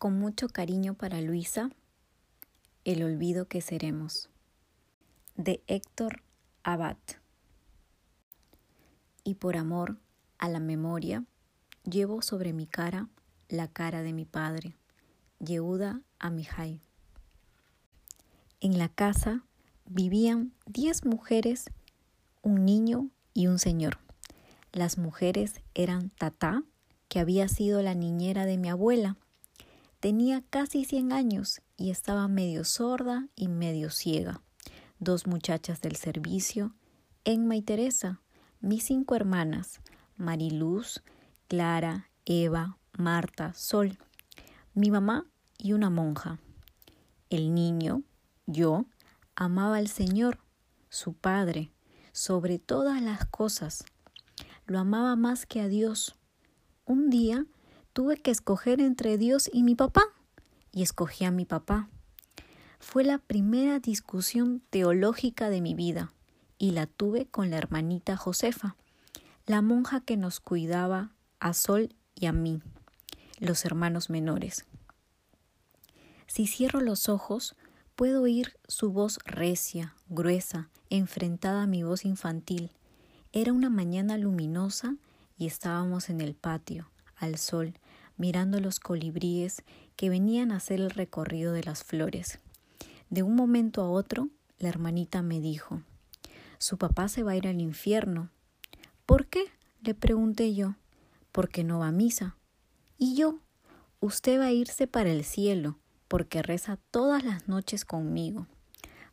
Con mucho cariño para Luisa, El olvido que seremos. De Héctor Abad. Y por amor a la memoria, llevo sobre mi cara la cara de mi padre, Yehuda Amihai. En la casa vivían diez mujeres, un niño y un señor. Las mujeres eran Tata, que había sido la niñera de mi abuela, Tenía casi cien años y estaba medio sorda y medio ciega. Dos muchachas del servicio, Emma y Teresa, mis cinco hermanas, Mariluz, Clara, Eva, Marta, Sol, mi mamá y una monja. El niño, yo, amaba al Señor, su Padre, sobre todas las cosas. Lo amaba más que a Dios. Un día tuve que escoger entre Dios y mi papá, y escogí a mi papá. Fue la primera discusión teológica de mi vida, y la tuve con la hermanita Josefa, la monja que nos cuidaba a Sol y a mí, los hermanos menores. Si cierro los ojos, puedo oír su voz recia, gruesa, enfrentada a mi voz infantil. Era una mañana luminosa y estábamos en el patio, al sol, mirando los colibríes que venían a hacer el recorrido de las flores. De un momento a otro, la hermanita me dijo, su papá se va a ir al infierno. ¿Por qué? le pregunté yo. Porque no va a misa. Y yo, usted va a irse para el cielo, porque reza todas las noches conmigo.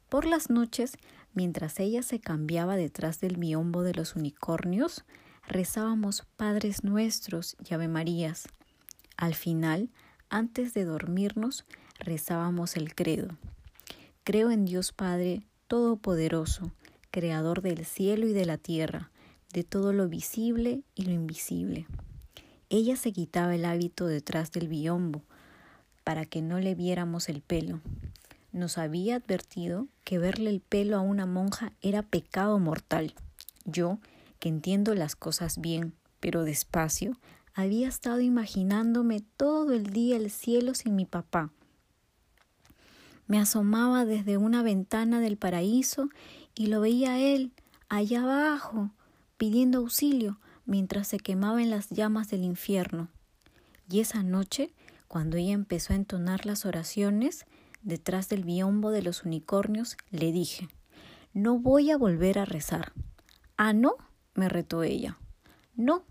Por las noches, mientras ella se cambiaba detrás del biombo de los unicornios, rezábamos Padres Nuestros y Ave Marías. Al final, antes de dormirnos, rezábamos el credo. Creo en Dios Padre Todopoderoso, Creador del cielo y de la tierra, de todo lo visible y lo invisible. Ella se quitaba el hábito detrás del biombo para que no le viéramos el pelo. Nos había advertido que verle el pelo a una monja era pecado mortal. Yo, que entiendo las cosas bien, pero despacio, había estado imaginándome todo el día el cielo sin mi papá. Me asomaba desde una ventana del paraíso y lo veía él, allá abajo, pidiendo auxilio mientras se quemaba en las llamas del infierno. Y esa noche, cuando ella empezó a entonar las oraciones, detrás del biombo de los unicornios, le dije No voy a volver a rezar. Ah, no, me retó ella. No,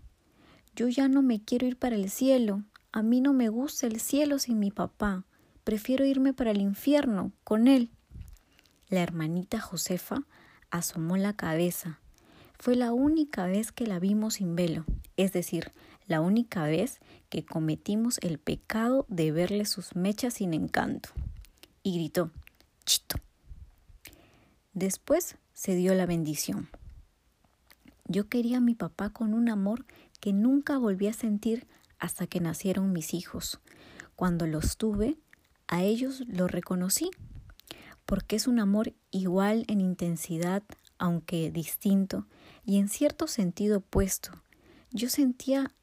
yo ya no me quiero ir para el cielo. A mí no me gusta el cielo sin mi papá. Prefiero irme para el infierno con él. La hermanita Josefa asomó la cabeza. Fue la única vez que la vimos sin velo, es decir, la única vez que cometimos el pecado de verle sus mechas sin encanto. Y gritó, Chito. Después se dio la bendición. Yo quería a mi papá con un amor que nunca volví a sentir hasta que nacieron mis hijos. Cuando los tuve, a ellos los reconocí, porque es un amor igual en intensidad, aunque distinto, y en cierto sentido opuesto. Yo sentía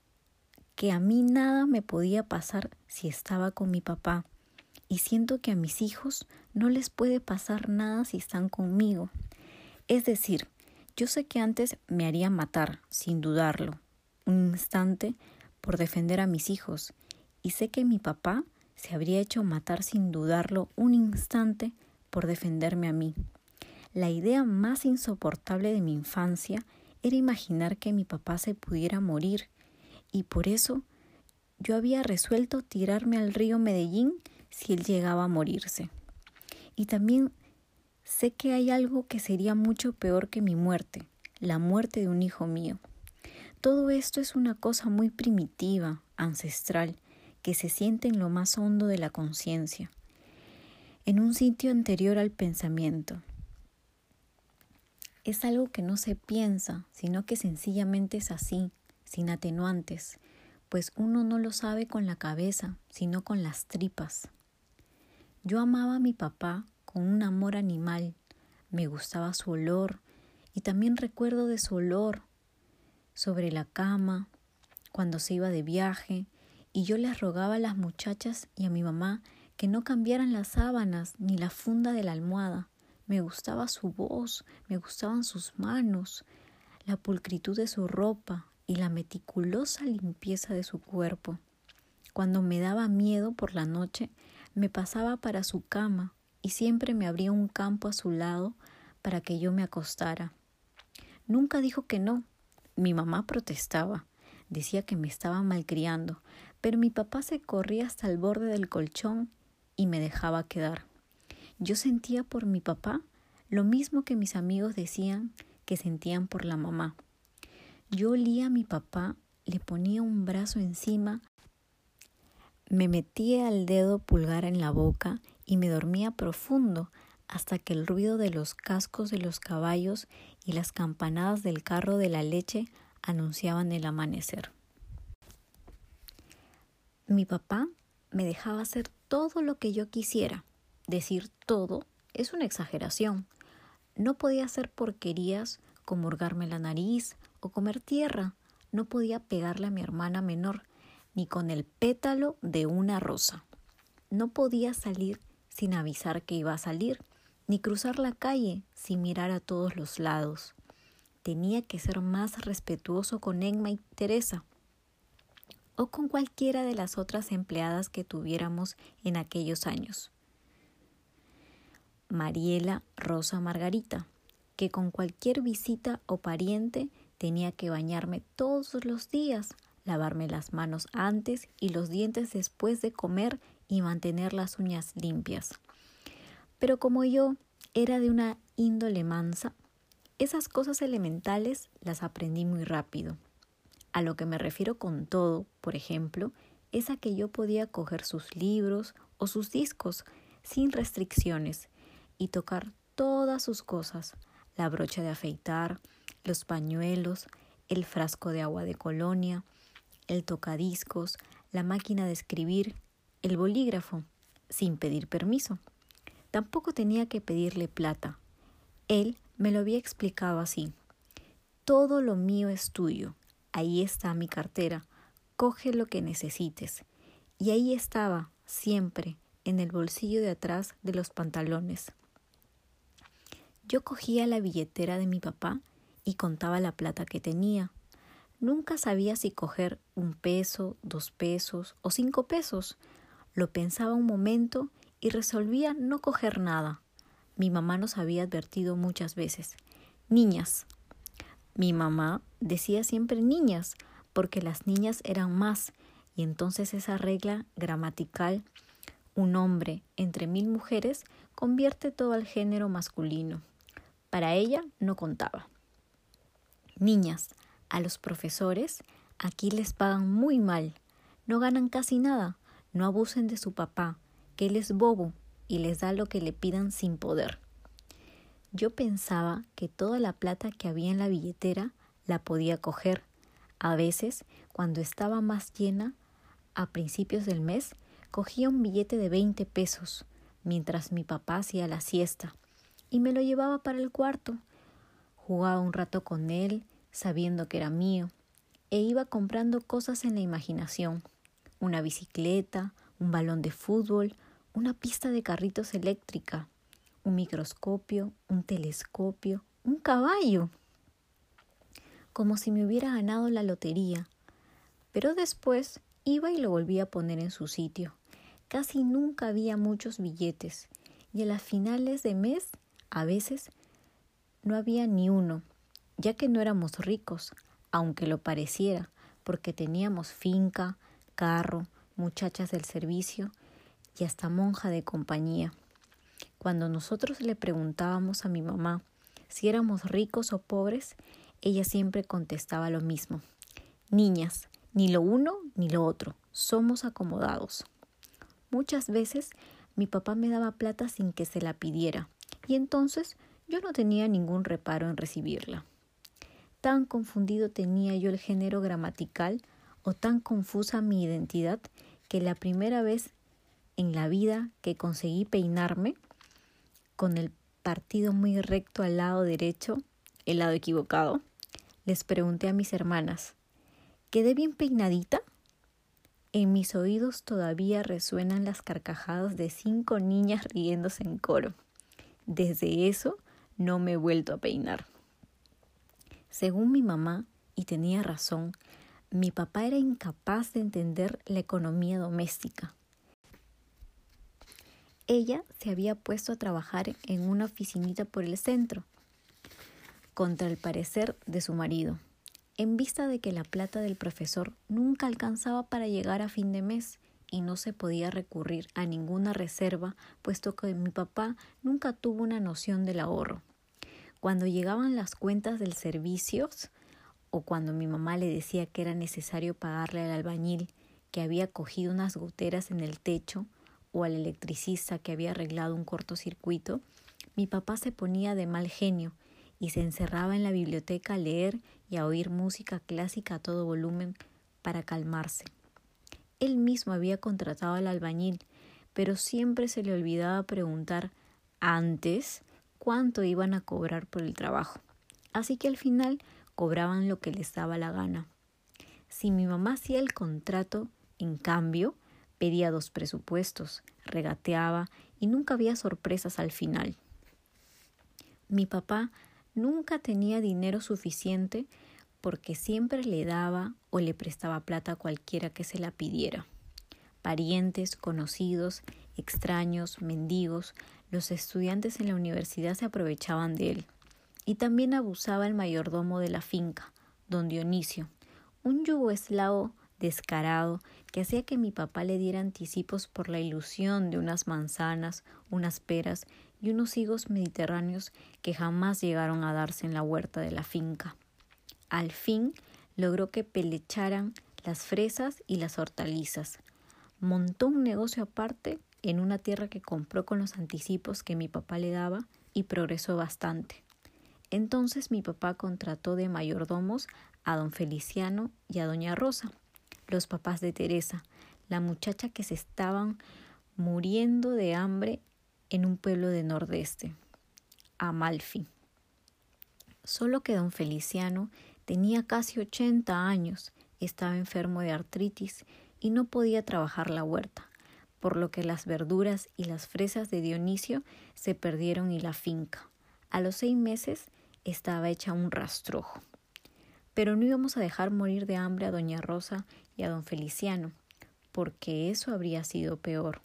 que a mí nada me podía pasar si estaba con mi papá, y siento que a mis hijos no les puede pasar nada si están conmigo. Es decir, yo sé que antes me haría matar, sin dudarlo, un instante por defender a mis hijos, y sé que mi papá se habría hecho matar sin dudarlo un instante por defenderme a mí. La idea más insoportable de mi infancia era imaginar que mi papá se pudiera morir, y por eso yo había resuelto tirarme al río Medellín si él llegaba a morirse. Y también Sé que hay algo que sería mucho peor que mi muerte, la muerte de un hijo mío. Todo esto es una cosa muy primitiva, ancestral, que se siente en lo más hondo de la conciencia, en un sitio anterior al pensamiento. Es algo que no se piensa, sino que sencillamente es así, sin atenuantes, pues uno no lo sabe con la cabeza, sino con las tripas. Yo amaba a mi papá con un amor animal. Me gustaba su olor y también recuerdo de su olor sobre la cama cuando se iba de viaje y yo les rogaba a las muchachas y a mi mamá que no cambiaran las sábanas ni la funda de la almohada. Me gustaba su voz, me gustaban sus manos, la pulcritud de su ropa y la meticulosa limpieza de su cuerpo. Cuando me daba miedo por la noche, me pasaba para su cama y siempre me abría un campo a su lado para que yo me acostara. Nunca dijo que no. Mi mamá protestaba, decía que me estaba malcriando, pero mi papá se corría hasta el borde del colchón y me dejaba quedar. Yo sentía por mi papá lo mismo que mis amigos decían que sentían por la mamá. Yo olía a mi papá, le ponía un brazo encima, me metía el dedo pulgar en la boca y me dormía profundo hasta que el ruido de los cascos de los caballos y las campanadas del carro de la leche anunciaban el amanecer. Mi papá me dejaba hacer todo lo que yo quisiera. Decir todo es una exageración. No podía hacer porquerías como hurgarme la nariz o comer tierra. No podía pegarle a mi hermana menor, ni con el pétalo de una rosa. No podía salir sin avisar que iba a salir, ni cruzar la calle sin mirar a todos los lados. Tenía que ser más respetuoso con Emma y Teresa o con cualquiera de las otras empleadas que tuviéramos en aquellos años. Mariela Rosa Margarita, que con cualquier visita o pariente tenía que bañarme todos los días, lavarme las manos antes y los dientes después de comer y mantener las uñas limpias. Pero como yo era de una índole mansa, esas cosas elementales las aprendí muy rápido. A lo que me refiero con todo, por ejemplo, es a que yo podía coger sus libros o sus discos sin restricciones y tocar todas sus cosas, la brocha de afeitar, los pañuelos, el frasco de agua de colonia, el tocadiscos, la máquina de escribir, el bolígrafo, sin pedir permiso. Tampoco tenía que pedirle plata. Él me lo había explicado así. Todo lo mío es tuyo, ahí está mi cartera, coge lo que necesites. Y ahí estaba, siempre, en el bolsillo de atrás de los pantalones. Yo cogía la billetera de mi papá y contaba la plata que tenía. Nunca sabía si coger un peso, dos pesos o cinco pesos. Lo pensaba un momento y resolvía no coger nada. Mi mamá nos había advertido muchas veces. Niñas, mi mamá decía siempre niñas, porque las niñas eran más, y entonces esa regla gramatical, un hombre entre mil mujeres, convierte todo al género masculino. Para ella no contaba. Niñas, a los profesores aquí les pagan muy mal, no ganan casi nada, no abusen de su papá, que él es bobo y les da lo que le pidan sin poder. Yo pensaba que toda la plata que había en la billetera la podía coger. A veces, cuando estaba más llena, a principios del mes, cogía un billete de veinte pesos, mientras mi papá hacía la siesta, y me lo llevaba para el cuarto. Jugaba un rato con él, sabiendo que era mío, e iba comprando cosas en la imaginación, una bicicleta, un balón de fútbol, una pista de carritos eléctrica, un microscopio, un telescopio, un caballo, como si me hubiera ganado la lotería. Pero después iba y lo volvía a poner en su sitio. Casi nunca había muchos billetes, y a las finales de mes, a veces, no había ni uno, ya que no éramos ricos, aunque lo pareciera, porque teníamos finca, carro, muchachas del servicio y hasta monja de compañía. Cuando nosotros le preguntábamos a mi mamá si éramos ricos o pobres, ella siempre contestaba lo mismo. Niñas, ni lo uno ni lo otro, somos acomodados. Muchas veces mi papá me daba plata sin que se la pidiera, y entonces yo no tenía ningún reparo en recibirla. Tan confundido tenía yo el género gramatical o tan confusa mi identidad que la primera vez en la vida que conseguí peinarme, con el partido muy recto al lado derecho, el lado equivocado, les pregunté a mis hermanas, ¿quedé bien peinadita? En mis oídos todavía resuenan las carcajadas de cinco niñas riéndose en coro. Desde eso no me he vuelto a peinar. Según mi mamá, y tenía razón, mi papá era incapaz de entender la economía doméstica. Ella se había puesto a trabajar en una oficinita por el centro, contra el parecer de su marido en vista de que la plata del profesor nunca alcanzaba para llegar a fin de mes y no se podía recurrir a ninguna reserva, puesto que mi papá nunca tuvo una noción del ahorro. Cuando llegaban las cuentas del servicios, o cuando mi mamá le decía que era necesario pagarle al albañil que había cogido unas goteras en el techo, o al electricista que había arreglado un cortocircuito, mi papá se ponía de mal genio y se encerraba en la biblioteca a leer y a oír música clásica a todo volumen para calmarse. Él mismo había contratado al albañil, pero siempre se le olvidaba preguntar antes cuánto iban a cobrar por el trabajo. Así que al final cobraban lo que les daba la gana. Si mi mamá hacía el contrato, en cambio, pedía dos presupuestos, regateaba y nunca había sorpresas al final. Mi papá nunca tenía dinero suficiente porque siempre le daba o le prestaba plata a cualquiera que se la pidiera. Parientes, conocidos, extraños, mendigos, los estudiantes en la universidad se aprovechaban de él. Y también abusaba el mayordomo de la finca, don Dionisio, un yugoslavo descarado que hacía que mi papá le diera anticipos por la ilusión de unas manzanas, unas peras y unos higos mediterráneos que jamás llegaron a darse en la huerta de la finca. Al fin logró que pelecharan las fresas y las hortalizas. Montó un negocio aparte en una tierra que compró con los anticipos que mi papá le daba y progresó bastante. Entonces mi papá contrató de mayordomos a don Feliciano y a doña Rosa, los papás de Teresa, la muchacha que se estaban muriendo de hambre en un pueblo de Nordeste, Amalfi. Solo que don Feliciano tenía casi ochenta años, estaba enfermo de artritis y no podía trabajar la huerta, por lo que las verduras y las fresas de Dionisio se perdieron y la finca. A los seis meses estaba hecha un rastrojo. Pero no íbamos a dejar morir de hambre a doña Rosa y a don Feliciano, porque eso habría sido peor.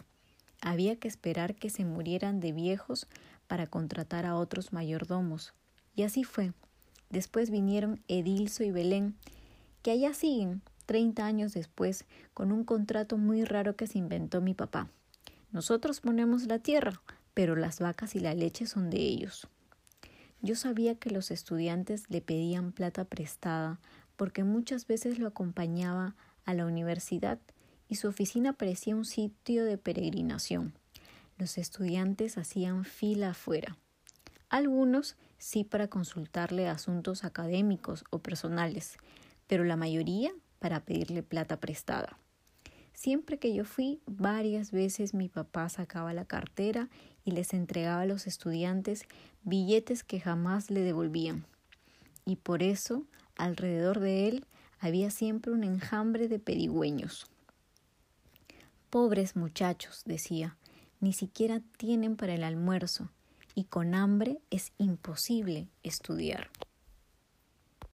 Había que esperar que se murieran de viejos para contratar a otros mayordomos. Y así fue. Después vinieron Edilso y Belén, que allá siguen, treinta años después, con un contrato muy raro que se inventó mi papá. Nosotros ponemos la tierra, pero las vacas y la leche son de ellos. Yo sabía que los estudiantes le pedían plata prestada porque muchas veces lo acompañaba a la universidad y su oficina parecía un sitio de peregrinación. Los estudiantes hacían fila afuera. Algunos sí para consultarle asuntos académicos o personales, pero la mayoría para pedirle plata prestada. Siempre que yo fui, varias veces mi papá sacaba la cartera y les entregaba a los estudiantes billetes que jamás le devolvían. Y por eso, alrededor de él, había siempre un enjambre de pedigüeños. Pobres muchachos, decía, ni siquiera tienen para el almuerzo, y con hambre es imposible estudiar.